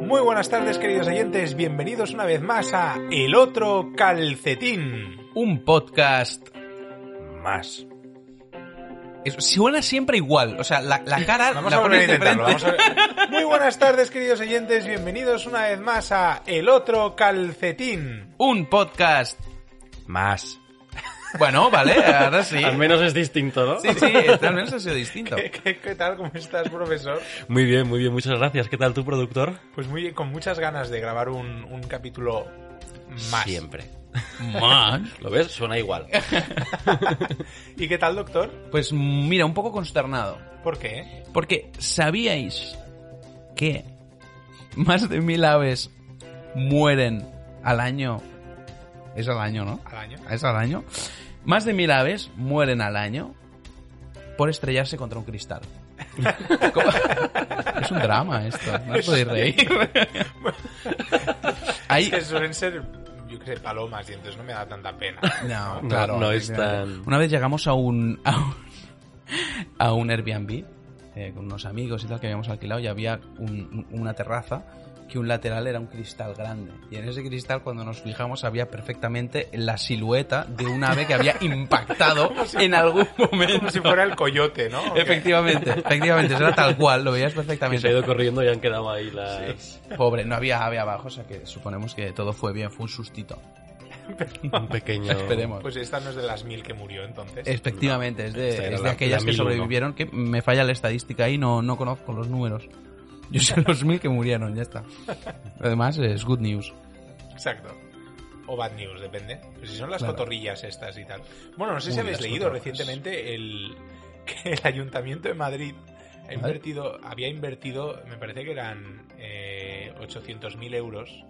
Muy buenas tardes, queridos oyentes. Bienvenidos una vez más a El Otro Calcetín. Un podcast Más. es- suena siempre igual. O sea, la, la cara Vamos la a pones de intentarlo. frente. vamos a ver. Muy buenas tardes, queridos oyentes. Bienvenidos una vez más a El Otro Calcetín. Un podcast. Más. Bueno, vale, ahora sí. Al menos es distinto, ¿no? Sí, sí, al menos ha sido distinto. ¿Qué, qué- qué tal? ¿Cómo estás, profesor? Muy bien, muy bien, muchas gracias. ¿Qué tal tu productor? Pues muy bien, con muchas ganas de grabar un, un capítulo más. Siempre. Más. ¿Lo ves? Suena igual. ¿Y qué tal, doctor? Pues mira, un poco consternado. ¿Por qué? Porque sabíais que más de mil aves mueren al año. Es al año, ¿no? Al año. Es al año. Más de mil aves mueren al año por estrellarse contra un cristal. ¿Cómo? Es un drama esto, no os podéis reír. Hay, Que suelen ser, yo qué sé, palomas y entonces no me da tanta pena. No, No, claro. no es tan- Una vez llegamos a un, a un, a un Airbnb eh, con unos amigos y tal que habíamos alquilado y había un- una terraza que un lateral era un cristal grande. Y en ese cristal, cuando nos fijamos, había perfectamente la silueta de un ave que había impactado en algún momento. Como si fuera el coyote, ¿no? Efectivamente, efectivamente, eso era tal cual, lo veías Que se ha perfectamente. ido corriendo y han quedado ahí las... Pobre, no había ave abajo, o sea que suponemos que todo fue bien, fue un sustito. Un pequeño... Esperemos. Pues esta no es de las mil que murió entonces. Efectivamente, es de, Esta era es de la- aquellas la que 1001. sobrevivieron, que me falla la estadística ahí, no, no conozco los números. Yo sé los mil que murieron, ya está. Además, es good news. Exacto. O bad news, depende. Pues si son las Claro. cotorrillas estas y tal. Bueno, no sé si habéis leído cotorras. recientemente el que el Ayuntamiento de Madrid ha invertido, había invertido, me parece que eran eh, 800.000 euros.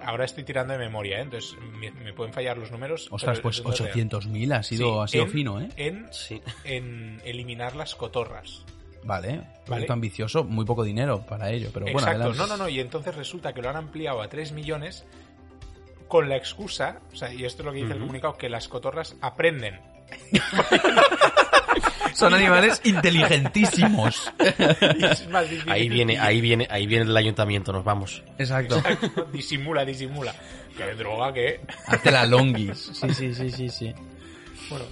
Ahora estoy tirando de memoria, ¿eh? entonces me, me pueden fallar los números. Ostras, pero pues es de real. 800.000 ha sido, Sí, ha sido en- fino, ¿eh? En, Sí. en eliminar las cotorras. Vale, Vale. proyecto ambicioso, muy poco dinero para ello, pero bueno, Exacto, adelante. no, no, no, y entonces resulta que lo han ampliado a 3 millones con la excusa, o sea, y esto es lo que dice el comunicado, que las cotorras aprenden. Son animales inteligentísimos. Ahí viene, ahí viene, ahí viene el ayuntamiento, nos vamos. Exacto. disimula, disimula. Que hay droga que... Hazte la longis. Sí, sí, sí, sí, sí. Bueno,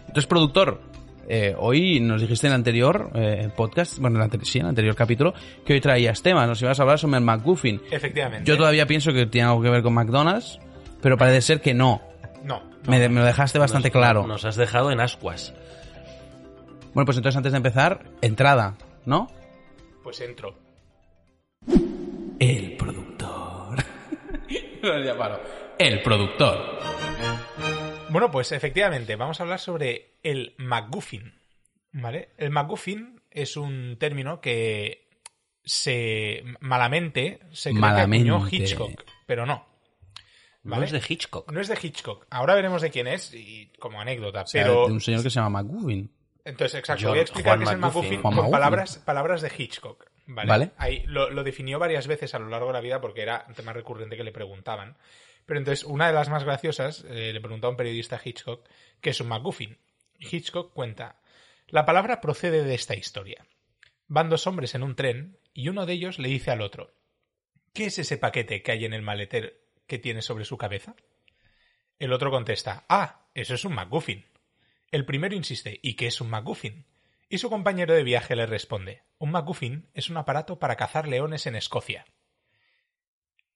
Entonces, productor, eh, hoy nos dijiste en el anterior eh, podcast, bueno, en el, ante- sí, en el anterior capítulo, que hoy traías temas, nos ibas a hablar sobre el McGuffin. efectivamente. Yo todavía pienso que tiene algo que ver con McDonald's, pero parece ser que no. No, no. Me, lo dejaste bastante Nos- claro. Nos has dejado en ascuas. Bueno, pues entonces antes de empezar, entrada, ¿no? Pues entro. El productor. ya paro. El productor. Bueno, pues efectivamente, vamos a hablar sobre el MacGuffin. ¿Vale? El MacGuffin es un término que se malamente se cree que Malamente. acuñó Hitchcock, pero no. No es de Hitchcock. No es de Hitchcock. Ahora veremos de quién es y como anécdota. O sea, pero de un señor que se llama McGuffin. entonces, exacto, voy a explicar Juan qué es el McGuffin. MacGuffin con palabras, palabras de Hitchcock. ¿Vale? Vale. Ahí lo, lo definió varias veces a lo largo de la vida porque era un tema recurrente que le preguntaban. Pero entonces, una de las más graciosas, eh, le preguntó a un periodista a Hitchcock qué es un MacGuffin. Hitchcock cuenta: La palabra procede de esta historia. Van dos hombres en un tren y uno de ellos le dice al otro: ¿Qué es ese paquete que hay en el maletero que tiene sobre su cabeza? El otro contesta: Ah, eso es un MacGuffin. El primero insiste: ¿Y qué es un MacGuffin? Y su compañero de viaje le responde: Un MacGuffin es un aparato para cazar leones en Escocia.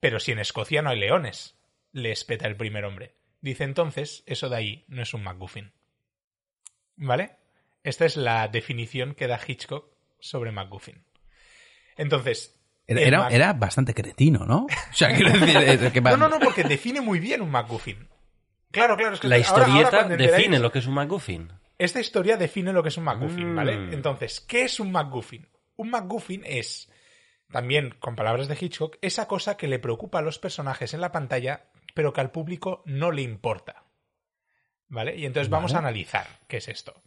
Pero si en Escocia no hay leones, le espeta el primer hombre. Dice entonces, eso de ahí no es un MacGuffin. ¿Vale? Esta es la definición que da Hitchcock sobre MacGuffin. Entonces. Era, era, Mac- era bastante cretino, ¿no? O sea, quiero decir, que No, no, no, porque define muy bien un MacGuffin. Claro, claro, es que La ahora- ahora historieta define lo que es un MacGuffin. Esta historia define lo que es un MacGuffin, Mm. ¿vale? Entonces, ¿qué es un MacGuffin? Un MacGuffin es, también con palabras de Hitchcock, esa cosa que le preocupa a los personajes en la pantalla, pero que al público no le importa. ¿Vale? Y entonces vamos a analizar qué es esto.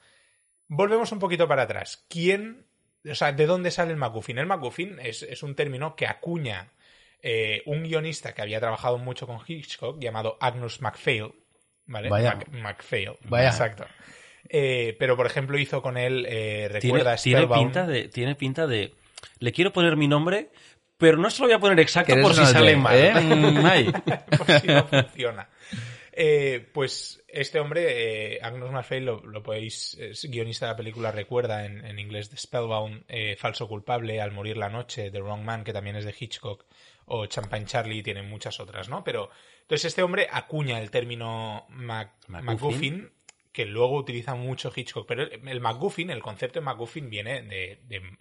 Volvemos un poquito para atrás. ¿Quién, o sea, de dónde sale el MacGuffin? El MacGuffin es, es un término que acuña eh, un guionista que había trabajado mucho con Hitchcock llamado Agnus MacPhail. ¿Vale? Vaya. Mac- MacPhail. Vaya. Exacto. Eh, pero, por ejemplo, hizo con él, eh, Tiene, recuerda tiene Spellbound. pinta de, tiene pinta de. Le quiero poner mi nombre, pero no se lo voy a poner exacto por si sale de- mal. ¿eh? Mm, por si no funciona. Eh, pues este hombre, eh, Agnos Marfey, lo, lo podéis, es guionista de la película Recuerda en, en inglés de Spellbound, eh, Falso Culpable, Al Morir la Noche, The Wrong Man, que también es de Hitchcock, o Champagne Charlie, tiene muchas otras, ¿no? Pero, entonces este hombre acuña el término Mac- MacGuffin. MacGuffin, que luego utiliza mucho Hitchcock, pero el, el MacGuffin, el concepto de MacGuffin viene de... de-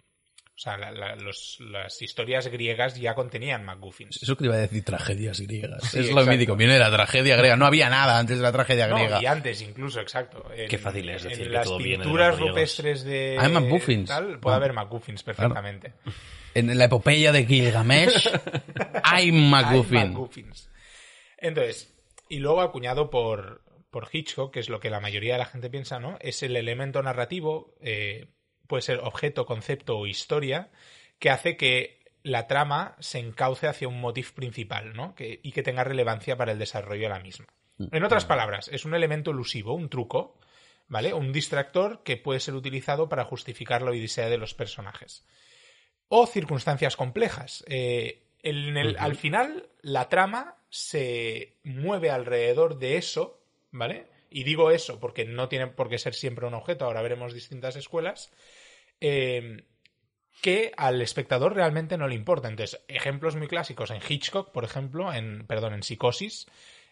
o sea, la- la- los- las historias griegas ya contenían MacGuffins. Eso que te iba a decir tragedias griegas. Sí, es lo exacto. mítico, viene de la tragedia griega. No había nada antes de la tragedia No, griega. y antes incluso, exacto. En, Qué fácil es en decir que las todo viene de pinturas rupestres de Hay MacGuffins. tal, puede Ah. haber MacGuffins perfectamente. En la epopeya de Gilgamesh hay Hay MacGuffin. MacGuffins. Entonces, y luego acuñado por, por Hitchcock, que es lo que la mayoría de la gente piensa, ¿no? Es el elemento narrativo, eh, puede ser objeto, concepto o historia, que hace que la trama se encauce hacia un motif principal, ¿no? Que, y que tenga relevancia para el desarrollo de la misma. En otras palabras, es un elemento elusivo, un truco, ¿vale? Un distractor que puede ser utilizado para justificar la odisea de los personajes. O circunstancias complejas. Eh, en el- Al final, la trama se mueve alrededor de eso, ¿vale? Y digo eso porque no tiene por qué ser siempre un objeto, ahora veremos distintas escuelas. eh, que al espectador realmente no le importa. Entonces, ejemplos muy clásicos en Hitchcock, por ejemplo, en, perdón, en Psicosis,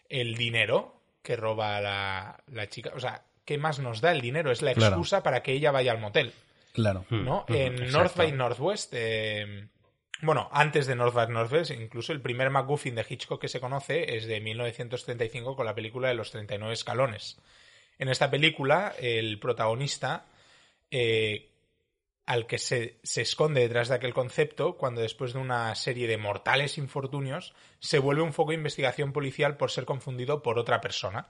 el dinero que roba la, la chica. O sea, ¿qué más nos da el dinero? Es la Claro. excusa para que ella vaya al motel. Claro. ¿no? Mm, en exacto. North by Northwest, eh, bueno, antes de North by Northwest, incluso el primer MacGuffin de Hitchcock que se conoce es de 1935 con la película de los 39 escalones. En esta película, el protagonista, eh, al que se, se esconde detrás de aquel concepto, cuando después de una serie de mortales infortunios, se vuelve un foco de investigación policial por ser confundido por otra persona.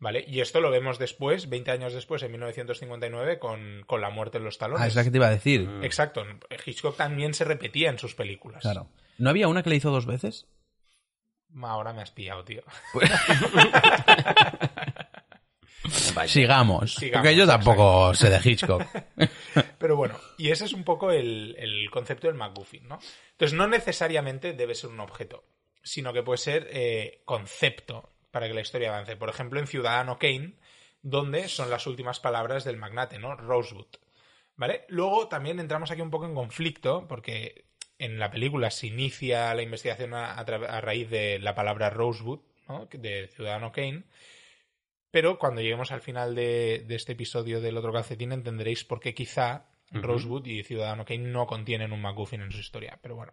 ¿Vale? Y esto lo vemos después, 20 años después, en 1959, con, con La muerte en los talones. Ah, es la que te iba a decir. Exacto. Hitchcock también se repetía en sus películas. Claro. ¿No había una que le hizo dos veces? Ahora me has pillado, tío. Vaya. Sigamos. Sigamos, porque yo tampoco sé de Hitchcock. Pero bueno, y ese es un poco el, el concepto del MacGuffin, ¿no? Entonces, no necesariamente debe ser un objeto, sino que puede ser eh, concepto para que la historia avance. Por ejemplo, en Ciudadano Kane, donde son las últimas palabras del magnate, ¿no? Rosewood. ¿Vale? Luego también entramos aquí un poco en conflicto, porque en la película se inicia la investigación a, a tra- a raíz de la palabra Rosewood, ¿no? De Ciudadano Kane. Pero cuando lleguemos al final de, de este episodio del otro calcetín entenderéis por qué quizá Ujú. Rosewood y Ciudadano Kane no contienen un MacGuffin en su historia. Pero bueno.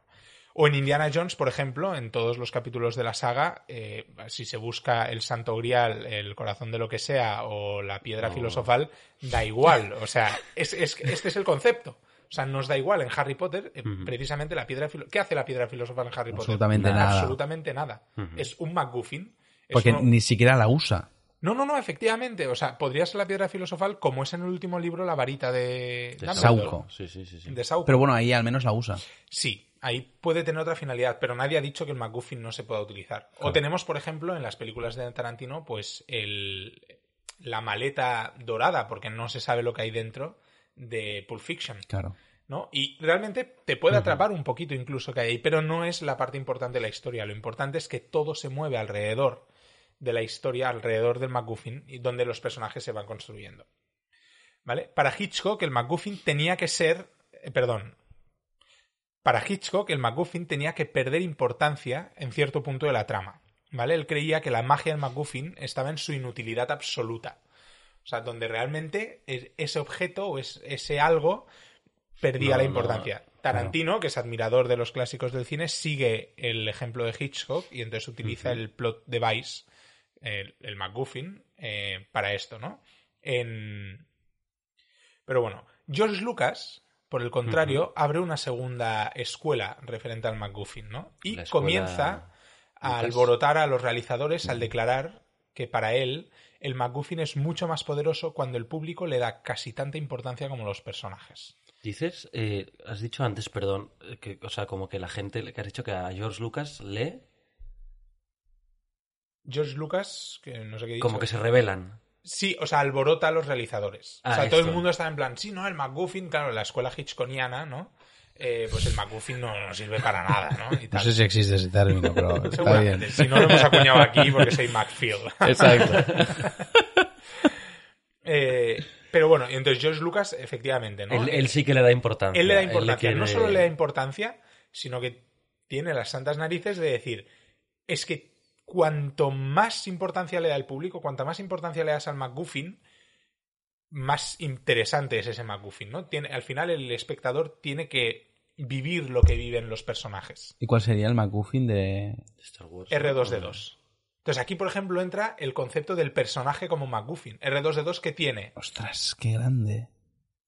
O en Indiana Jones, por ejemplo, en todos los capítulos de la saga, eh, si se busca el santo grial, el corazón de lo que sea o la piedra No. filosofal, da igual. O sea, es, es- este es el concepto. O sea, nos da igual en Harry Potter, eh, precisamente la piedra filo- ¿Qué hace la piedra filosofal en Harry Potter? Absolutamente nada. Absolutamente nada. Es un MacGuffin. Porque uno- ni siquiera la usa. no, no, no, efectivamente. O sea, podría ser la piedra filosofal como es en el último libro la varita de, De. Sauco. Sí, sí, sí. sí. De Sauco. Pero bueno, ahí al menos la usa. Sí, ahí puede tener otra finalidad, pero nadie ha dicho que el MacGuffin no se pueda utilizar. O tenemos, por ejemplo, en las películas de Tarantino, pues el, la maleta dorada, porque no se sabe lo que hay dentro de Pulp Fiction, Claro. ¿no? Y realmente te puede atrapar un poquito incluso que hay ahí, pero no es la parte importante de la historia. Lo importante es que todo se mueve alrededor de la historia, alrededor del MacGuffin, y donde los personajes se van construyendo. ¿Vale? Para Hitchcock, el MacGuffin tenía que ser. eh, perdón. Para Hitchcock, el MacGuffin tenía que perder importancia en cierto punto de la trama. ¿Vale? Él creía que la magia del MacGuffin estaba en su inutilidad absoluta. O sea, donde realmente es- ese objeto o es- ese algo perdía No, la no, importancia. Tarantino, que es admirador de los clásicos del cine, sigue el ejemplo de Hitchcock y entonces utiliza el plot device, el, el MacGuffin, eh, para esto, ¿no? En... Pero bueno, George Lucas, por el contrario, abre una segunda escuela referente al MacGuffin, ¿no? Y escuela comienza a alborotar a los realizadores al declarar que para él el MacGuffin es mucho más poderoso cuando el público le da casi tanta importancia como los personajes. Dices, eh, has dicho antes, perdón, que, o sea, como que la gente, que has dicho que a George Lucas le, George Lucas, que no sé qué he dicho. como que se revelan. Sí, o sea, alborota a los realizadores. o Ah, sea, todo el mundo está en plan, sí, no, el McGuffin, claro, la escuela hitchconiana, ¿no? Eh, pues el McGuffin no, no sirve para nada, ¿no? Y No sé si existe ese término, pero está bien. si no lo hemos acuñado aquí porque soy McField. Exacto. Eh, pero bueno, entonces George Lucas, efectivamente, ¿no? Él, él sí que le da importancia. Él le da importancia. quiere- No solo le da importancia, sino que tiene las santas narices de decir, es que cuanto más importancia le da el público, cuanta más importancia le das al McGuffin, más interesante es ese McGuffin, ¿no? Tiene, al final el espectador tiene que vivir lo que viven los personajes. ¿Y cuál sería el McGuffin de...? Star Wars. R2D2. Entonces aquí, por ejemplo, entra el concepto del personaje como McGuffin. R2D2 que tiene, Ostras, qué grande.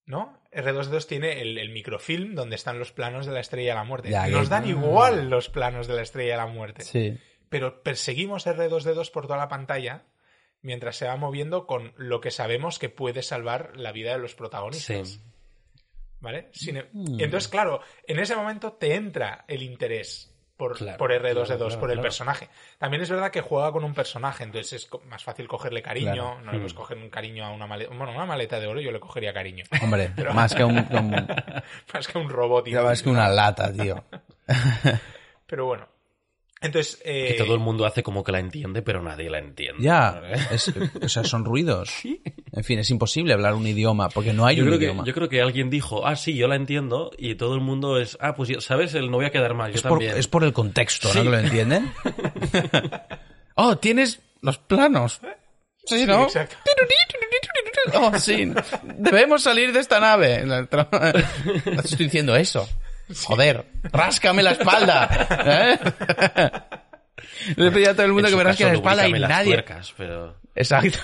¿no? R2D2 tiene el, el microfilm donde están los planos de la Estrella de la Muerte. Ya, Nos dan igual los planos de la Estrella de la Muerte. Sí. Pero perseguimos R2D2 por toda la pantalla mientras se va moviendo con lo que sabemos que puede salvar la vida de los protagonistas. Sí. ¿Vale? Sin- e- Mm. entonces, claro, en ese momento te entra el interés por, Claro, por R2D2, claro, claro, por el personaje. También es verdad que juega con un personaje, entonces es más fácil cogerle cariño. No le Mm. puedes coger un cariño a una maleta. Bueno, una maleta de oro yo le cogería cariño. Hombre, más que un... un- más que un robot. más que una lata, tío. Pero bueno. Entonces. eh, Que todo el mundo hace como que la entiende, pero nadie la entiende. Ya, es- o sea, son ruidos. En fin, es imposible hablar un idioma porque no hay Yo un creo, que, idioma. yo creo que alguien dijo, ah, sí, yo la entiendo, y todo el mundo es, ah, pues sabes, el no voy a quedar mal, yo Es por, también. es por el contexto, ¿no? Sí. Que lo entienden. oh, tienes los planos. Sí, ¿no? exacto. Oh, sí. Debemos salir de esta nave. No estoy diciendo eso. Joder, ráscame la espalda. ¿Eh? Le he pedido a todo el mundo En que me rasque la espalda y nadie. tuercas, pero... Exacto.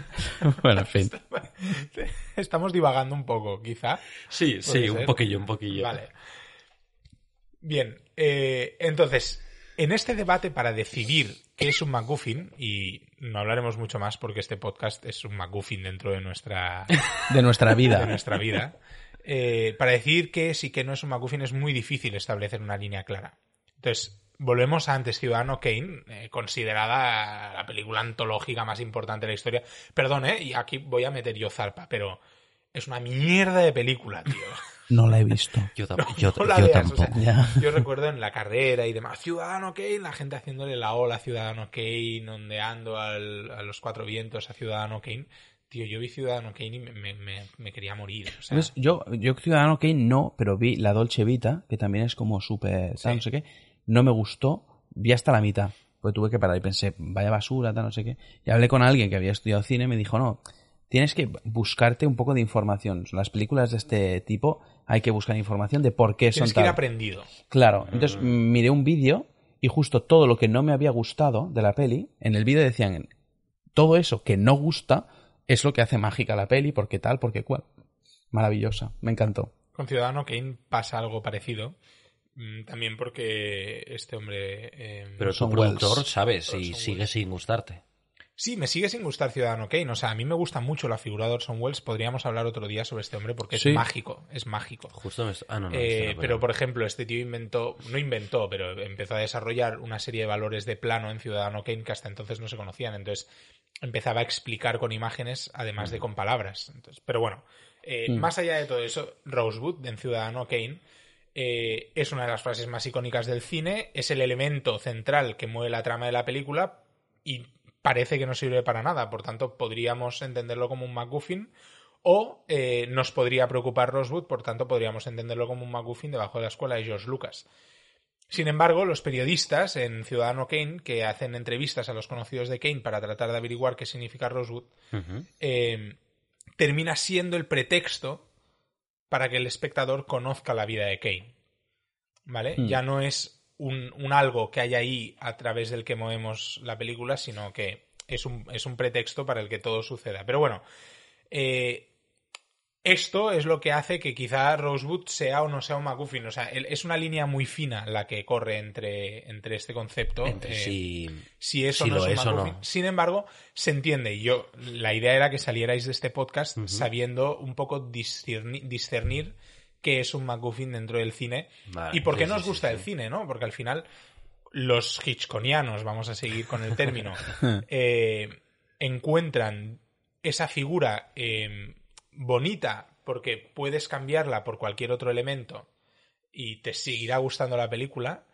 bueno, en fin. Estamos divagando un poco, quizá. Sí, sí, un poquillo, un poquillo. Vale. Bien, eh, entonces, en este debate para decidir qué es un MacGuffin, y no hablaremos mucho más porque este podcast es un MacGuffin dentro de nuestra, De nuestra de vida. nuestra vida, eh, para decidir qué es y qué no es un MacGuffin es muy difícil establecer una línea clara. Entonces, volvemos a antes Ciudadano Kane, eh, considerada la película antológica más importante de la historia. Perdón, ¿eh? Y aquí voy a meter yo zarpa, pero es una mierda de película, tío. No la he visto. Yo, tam- yo, No la yo veas, o sea, tampoco. Ya. yo recuerdo en la carrera y demás, Ciudadano Kane, la gente haciéndole la ola a Ciudadano Kane, ondeando al- a los cuatro vientos a Ciudadano Kane. Tío, yo vi Ciudadano Kane y me, me- me- me quería morir. O sea, ¿Sabes? Yo, yo Ciudadano Kane no, pero vi la Dolce Vita, que también es como súper, Sí. no sé qué. No me gustó, vi hasta la mitad. Pues tuve que parar y pensé, vaya basura, tal, no sé qué. Y hablé con alguien que había estudiado cine y me dijo, no, tienes que buscarte un poco de información. Las películas de este tipo hay que buscar información de por qué son que ir tal. aprendido. Claro, entonces mm, miré un vídeo y justo todo lo que no me había gustado de la peli, en el vídeo decían, todo eso que no gusta es lo que hace mágica la peli, porque tal, porque cual. Maravillosa, me encantó. Con Ciudadano Kane pasa algo parecido. mm, También porque este hombre... eh, Pero Son productor Wells. sabe si Orson sigue sin gustarte. Sí, me sigue sin gustar Ciudadano Kane. O sea, a mí me gusta mucho la figura de Orson Welles. Podríamos hablar otro día sobre este hombre porque Sí. es mágico. Es mágico. Justo me... Ah, no, no. Eh, este no, pero, por ejemplo, este tío inventó, no inventó, pero empezó a desarrollar una serie de valores de plano en Ciudadano Kane que hasta entonces no se conocían. Entonces empezaba a explicar con imágenes, además de con palabras. Entonces, pero bueno, eh, Mm. más allá de todo eso, Rosewood en Ciudadano Kane eh, es una de las frases más icónicas del cine, es el elemento central que mueve la trama de la película y parece que no sirve para nada. Por tanto, podríamos entenderlo como un MacGuffin o eh, nos podría preocupar Rosewood, por tanto podríamos entenderlo como un MacGuffin debajo de la escuela de George Lucas. Sin embargo, los periodistas en Ciudadano Kane, que hacen entrevistas a los conocidos de Kane para tratar de averiguar qué significa Rosewood, eh, termina siendo el pretexto para que el espectador conozca la vida de Kane. ¿Vale? Hmm. Ya no es un, un algo que hay ahí a través del que movemos la película, sino que es un, es un pretexto para el que todo suceda. Pero bueno, eh, esto es lo que hace que quizá Rosewood sea o no sea un MacGuffin. O sea, es una línea muy fina la que corre entre, entre este concepto. Entre eh, sí... si eso si no lo es un es no. MacGuffin. Sin embargo, se entiende. Y yo, la idea era que salierais de este podcast sabiendo un poco discernir, discernir qué es un MacGuffin dentro del cine Vale, y por qué sí, nos sí, gusta sí. el cine, ¿no? Porque al final los hitchconianos, vamos a seguir con el término, eh, encuentran esa figura eh, bonita porque puedes cambiarla por cualquier otro elemento y te seguirá gustando la película.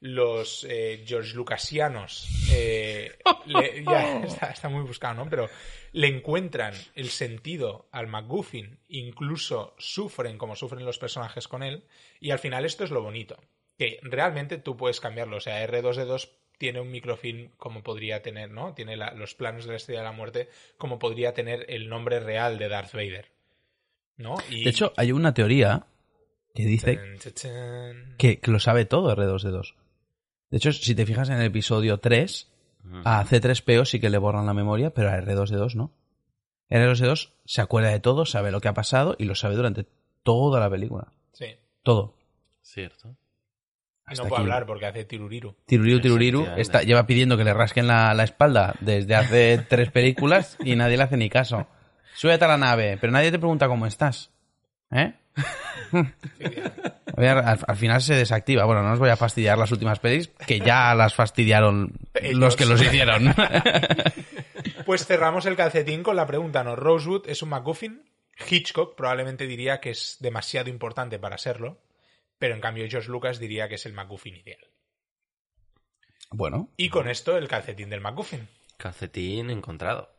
Los eh, George Lucasianos eh, le- ya está, está muy buscado, ¿no? Pero le encuentran el sentido al MacGuffin, incluso sufren como sufren los personajes con él, y al final esto es lo bonito, que realmente tú puedes cambiarlo. O sea, R2D2 tiene un microfilm como podría tener, ¿no? Tiene la- los planos de la Estrella de la Muerte como podría tener el nombre real de Darth Vader, ¿no? Y- De hecho, hay una teoría que dice Tan, tan, tan. que, que lo sabe todo R2D2. De hecho, si te fijas en el episodio 3, a C3PO sí que le borran la memoria, pero a R2D2 no. R2D2 se acuerda de todo, sabe lo que ha pasado y lo sabe durante toda la película. Sí. Todo. Cierto. Y Hasta no puedo aquí. hablar porque hace tiruriru. Tiruriru, tiruriru, está, lleva pidiendo que le rasquen la, la espalda desde hace tres películas y nadie le hace ni caso. Súbete a la nave, pero nadie te pregunta cómo estás. ¿Eh? Al, al final se desactiva. Bueno, no os voy a fastidiar las últimas pelis, que ya las fastidiaron Ellos. los que los hicieron. Pues cerramos el calcetín con la pregunta, ¿no? Rosewood es un MacGuffin. Hitchcock probablemente diría que es demasiado importante para serlo, pero en cambio George Lucas diría que es el MacGuffin ideal. bueno, Y con esto el calcetín del MacGuffin. Calcetín encontrado.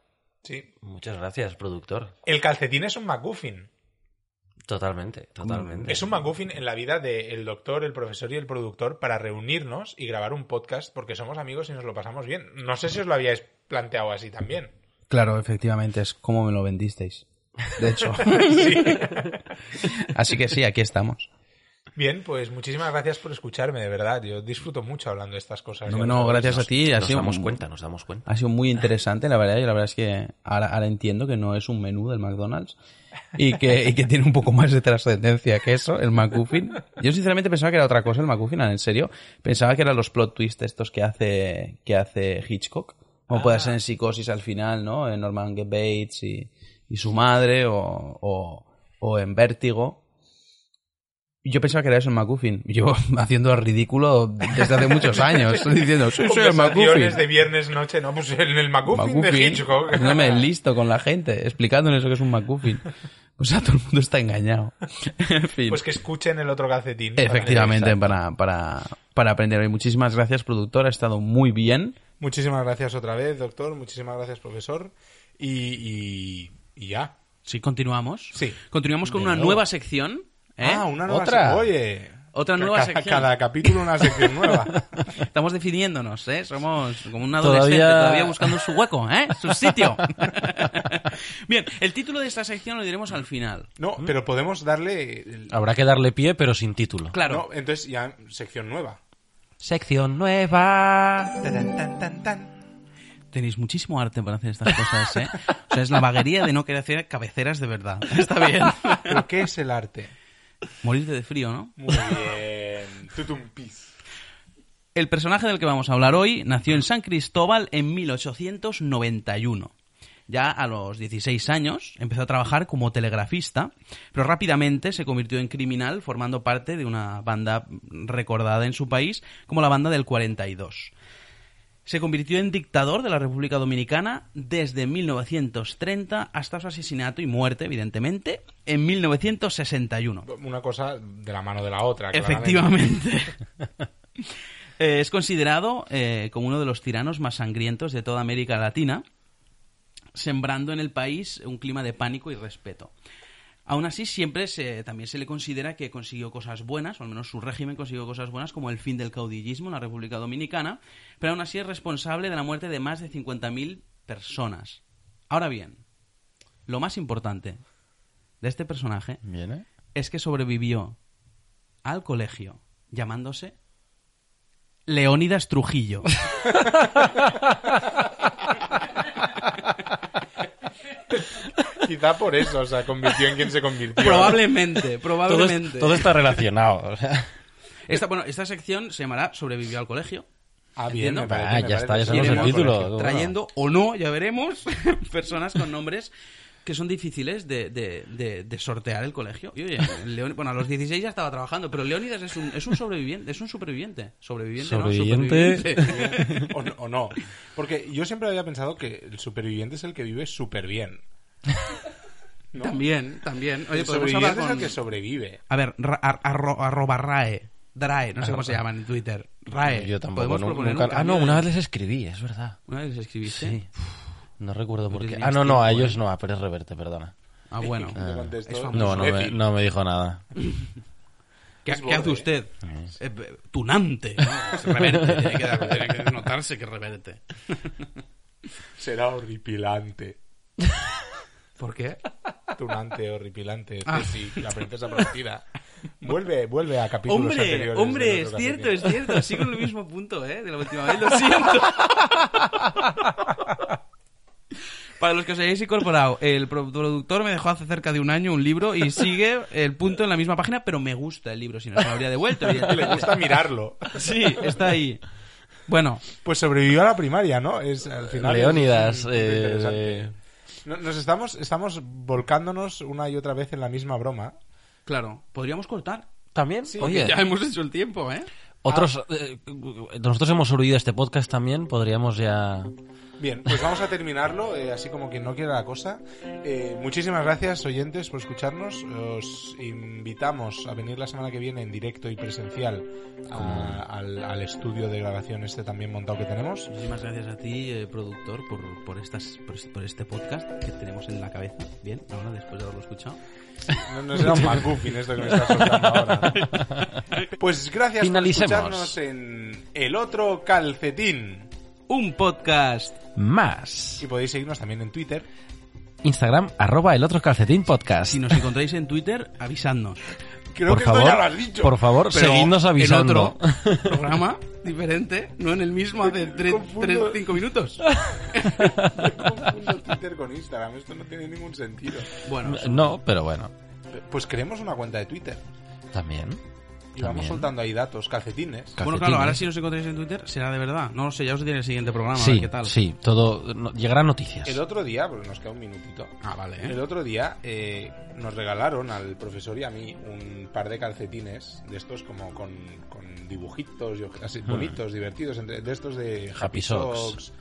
Sí. Muchas gracias, productor. El calcetín es un MacGuffin. Totalmente, totalmente. Es un MacGuffin en la vida del doctor, el profesor y el productor para reunirnos y grabar un podcast porque somos amigos y nos lo pasamos bien. No sé si os lo habíais planteado así también. claro, efectivamente, es como me lo vendisteis. De hecho. Sí. Así que sí, aquí estamos. Bien, pues muchísimas gracias por escucharme, de verdad. Yo disfruto mucho hablando de estas cosas. No, no, gracias a ti. Ha Nos sido, damos cuenta, nos damos cuenta. ha sido muy interesante, la verdad. Y la verdad es que ahora, ahora entiendo que no es un menú del McDonald's y que, y que tiene un poco más de trascendencia que eso, el McGuffin. Yo sinceramente pensaba que era otra cosa el McGuffin, en serio. Pensaba que eran los plot twists estos que hace, que hace Hitchcock. Como puede ser en Psicosis al final, ¿no? En Norman Bates y, y su madre o, o, o en Vértigo. Yo pensaba que era eso el McGuffin. Llevo haciendo el ridículo desde hace muchos años. Estoy diciendo, sí, soy el McGuffin. De viernes noche, no, pues en el MacGuffin, de Hitchcock. haciéndome el listo con la gente, explicándole eso que es un McGuffin. O sea, todo el mundo está engañado. en fin. Pues que escuchen el otro calcetín. Efectivamente, para, para, para aprender hoy. Muchísimas gracias, productor. Ha estado muy bien. Muchísimas gracias otra vez, doctor. Muchísimas gracias, profesor. Y, y, y ya. Sí, continuamos. Sí. Continuamos con De una nuevo. nueva sección. ¿Eh? Ah, una nueva Otra. se- Oye. Otra nueva cada, sección. Cada capítulo una sección nueva. Estamos definiéndonos, ¿eh? Somos como un adolescente Todavía- todavía, buscando su hueco, ¿eh? Su sitio. Bien, el título de esta sección lo diremos al final. No, pero podemos darle... el- Habrá que darle pie, pero sin título. Claro. No, entonces ya sección nueva. Sección nueva. Tan, tan, tan, tan. Tenéis muchísimo arte para hacer estas cosas, ¿eh? O sea, es la vaguería de no querer hacer cabeceras de verdad. Está bien. ¿Pero qué es el arte? Morirte de frío, ¿no? Muy bien. Tutum pis. El personaje del que vamos a hablar hoy nació en San Cristóbal en 1891. Ya a los 16 años empezó a trabajar como telegrafista, pero rápidamente se convirtió en criminal formando parte de una banda recordada en su país como la Banda del 42. Se convirtió en dictador de la República Dominicana desde 1930 hasta su asesinato y muerte, evidentemente, en 1961. Una cosa de la mano de la otra. Efectivamente. Eh, es considerado eh, como uno de los tiranos más sangrientos de toda América Latina, sembrando en el país un clima de pánico y respeto. Aún así, siempre se, también se le considera que consiguió cosas buenas, o al menos su régimen consiguió cosas buenas, como el fin del caudillismo en la República Dominicana, pero aún así es responsable de la muerte de más de 50.000 personas. Ahora bien, lo más importante de este personaje es que sobrevivió al colegio llamándose Leónidas Trujillo. Quizá por eso, o sea, convirtió en quien se convirtió. probablemente, Todo, es- probablemente. todo está relacionado. o sea. Esta, bueno, esta sección se llamará Sobrevivió al colegio. Ah, bien, me parece, Ah, me ya está, ya sabemos el título. Trayendo o no, ya veremos, personas con nombres que son difíciles de, de- de- de sortear el colegio. Y oye, León- bueno, a los 16 ya estaba trabajando, pero Leónidas es un, es un sobreviviente, es un superviviente. Sobreviviente, no, Sobreviviente. superviviente. o, no, o no. Porque yo siempre había pensado que el superviviente es el que vive súper bien. También, también. Oye, El podemos sobreviviente hablar es con... el que sobrevive. A ver, ra- arro- arroba RAE. DRAE, no sé cómo se llaman en Twitter. RAE. Yo tampoco. Podemos nu- proponer nunca- un Ah, no, una vez les escribí, es verdad. ¿Una vez les escribiste? Sí. No recuerdo por qué. Ah, no, no, a ellos ¿eh? no, a Pérez Reverte, perdona. Ah, bueno. Es famoso. No, no me, no me dijo nada. ¿Qué, Es qué hace usted? Eh, eh, tunante. ¿no? Es reverte. tiene, que tiene que notarse que reverte. Será horripilante. ¿Por qué? Tunante, horripilante. Ah. La princesa prometida. Vuelve, vuelve a capítulos Hombre, anteriores. hombre, es cierto, es cierto. Sigo en el mismo punto, ¿eh? De la última vez, lo siento. Para los que os hayáis incorporado, el pro- productor me dejó hace cerca de un año un libro y sigue el punto en la misma página, pero me gusta el libro, si no se lo habría devuelto. Le gusta mirarlo. Sí, está ahí. Bueno, Pues sobrevivió a la primaria, ¿no? Es al final. es Leónidas, un punto eh, interesante. No- Nos estamos, estamos volcándonos una y otra vez en la misma broma. claro, podríamos cortar. ¿También? Oye, ya hemos hecho el tiempo, ¿eh? otros... eh, nosotros hemos a este podcast también, podríamos ya... Bien, pues vamos a terminarlo, eh, así como quien no quiere la cosa. Eh, muchísimas gracias, oyentes, por escucharnos. Os invitamos a venir la semana que viene en directo y presencial a- al, al estudio de grabación este también montado que tenemos. Muchísimas gracias a ti, eh, productor, por, por, estas, por, este- por este podcast que tenemos en la cabeza. Bien, ahora después de haberlo escuchado. No, no será un McGuffin esto que me estás soltando ahora. Pues gracias por escucharnos en El Otro Calcetín. Un podcast. Más. Y podéis seguirnos también en Twitter. Instagram, arroba el otro calcetín podcast. Si nos encontréis en Twitter, avisadnos. Creo por que favor, esto ya lo has dicho. por favor, Pero seguidnos avisando. En otro programa diferente, no en el mismo hace Confundo. 5 minutos. Confundo Twitter con Instagram. Esto no tiene ningún sentido. Bueno, No, pero bueno, Pues creemos una cuenta de Twitter. también. Y vamos soltando ahí datos, calcetines. bueno, claro, ahora si nos encontráis en Twitter será de verdad. No lo sé, ya os diré en el siguiente programa, a ver Sí, qué tal. sí, todo... no- llegarán noticias. El otro día, porque nos queda un minutito. Ah, vale. ¿eh? El otro día eh, nos regalaron al profesor y a mí un par de calcetines de estos como con, con dibujitos y así, bonitos, divertidos, entre- de estos de Happy, Hmm. Happy Socks. Socks.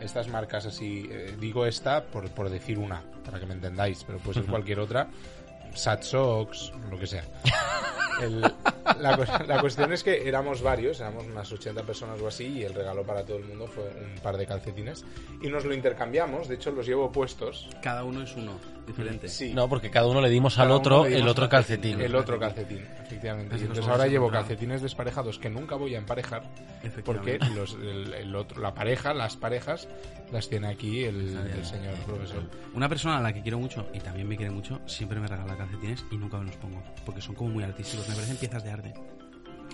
Estas marcas así, eh, digo esta por, por decir una, para que me entendáis, pero puede ser cualquier otra. Sad Socks, lo que sea. El- la, la cuestión es que éramos varios, éramos unas 80 personas o así, y el regalo para todo el mundo fue un par de calcetines. Y nos lo intercambiamos, de hecho los llevo puestos. Cada uno es uno, diferente. Sí. No, porque cada uno le dimos al Cada otro el otro calcetín. El otro calcetín, efectivamente. Entonces ahora llevo calcetines desparejados que nunca voy a emparejar porque los, el, el otro, la pareja, las parejas, las tiene aquí el, el señor profesor. Una persona a la que quiero mucho y también me quiere mucho, siempre me regala calcetines y nunca me los pongo. Porque son como muy artísticos, me parecen piezas de arte.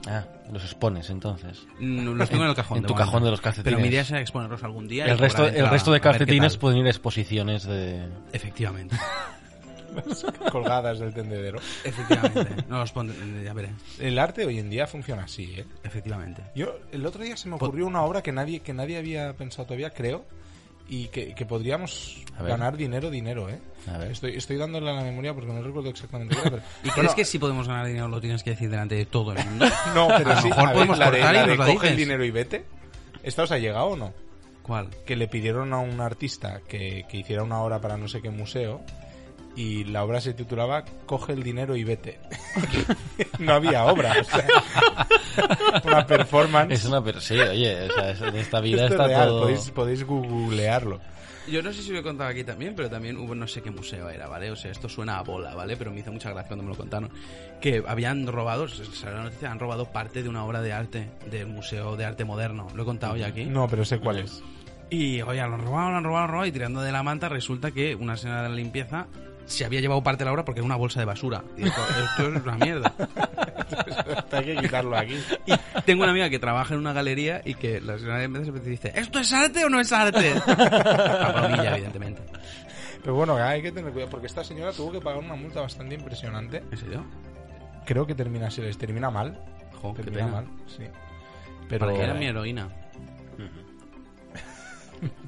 Ah, los expones entonces. Los tengo en el cajón. En tu momento. cajón de los calcetines. Pero mi idea será exponerlos algún día. y El resto, el resto de calcetines pueden ir a exposiciones de... Efectivamente. colgadas del tendedero. Efectivamente. No los pondré, ya veré. El arte hoy en día funciona así, ¿eh? Efectivamente. Yo, el otro día se me ocurrió una obra que nadie, que nadie había pensado todavía, creo, y que, que podríamos ganar dinero, dinero, ¿eh? A ver. Estoy, estoy dándole a la memoria porque no recuerdo exactamente qué pero... ¿Y Bueno, crees que si podemos ganar dinero lo tienes que decir delante de todo el mundo? No, pero A lo sí, mejor a ver, podemos la de, y la de nos la coge el dinero y vete. ¿Esta os ha llegado o no? ¿Cuál? que le pidieron a un artista que, que hiciera una obra para no sé qué museo y la obra se titulaba Coge el dinero y vete. no había obra. o sea, una performance. Es una... per- Sí, oye, o sea, en esta vida Esto es está real, todo... podéis, podéis googlearlo. Yo no sé si lo he contado aquí también, pero también hubo no sé qué museo era, ¿vale? O sea, esto suena a bola, ¿vale? Pero me hizo mucha gracia cuando me lo contaron. Que habían robado, se salió la noticia, han robado parte de una obra de arte del Museo de Arte Moderno. ¿Lo he contado ya aquí? No, pero sé cuál es. Y, oye, lo han robado, lo han robado, lo han robado, y tirando de la manta resulta que una señora de la limpieza se había llevado parte de la obra porque era una bolsa de basura. Y dijo, esto es una mierda. Hay que quitarlo aquí. Y tengo una amiga que trabaja en una galería y que la señora de siempre dice, ¿esto es arte o no es arte? A bromilla, evidentemente. Pero bueno, hay que tener cuidado porque esta señora tuvo que pagar una multa bastante impresionante. ¿En serio? Creo que termina les termina mal. Jo, qué termina pena. mal, sí. Pero Porque era mi heroína.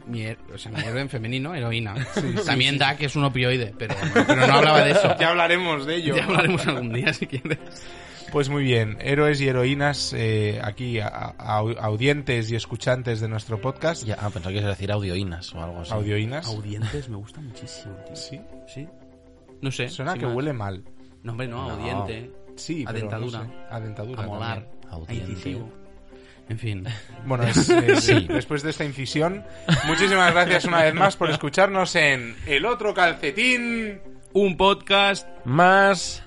Mi, o sea, mi héroe en femenino, heroína. También da que es un opioide, pero, pero no hablaba de eso. ya hablaremos de ello. Ya hablaremos algún día si quieres. Pues muy bien, héroes y heroínas eh, aquí, a- a- audientes y escuchantes de nuestro podcast. Ya, ah, pensaba que ibas a decir audioínas o algo así. Audioínas. Audientes me gusta muchísimo. tío. Sí, Sí. No sé. suena sí que más. huele mal. No, hombre, no, No. audiente. Sí, A pero no dentadura. sé. A dentadura. A molar. Audiente. incisivo. En fin. Bueno, es, eh, Sí. después de esta incisión, muchísimas gracias una vez más por escucharnos en El Otro Calcetín. Un podcast Más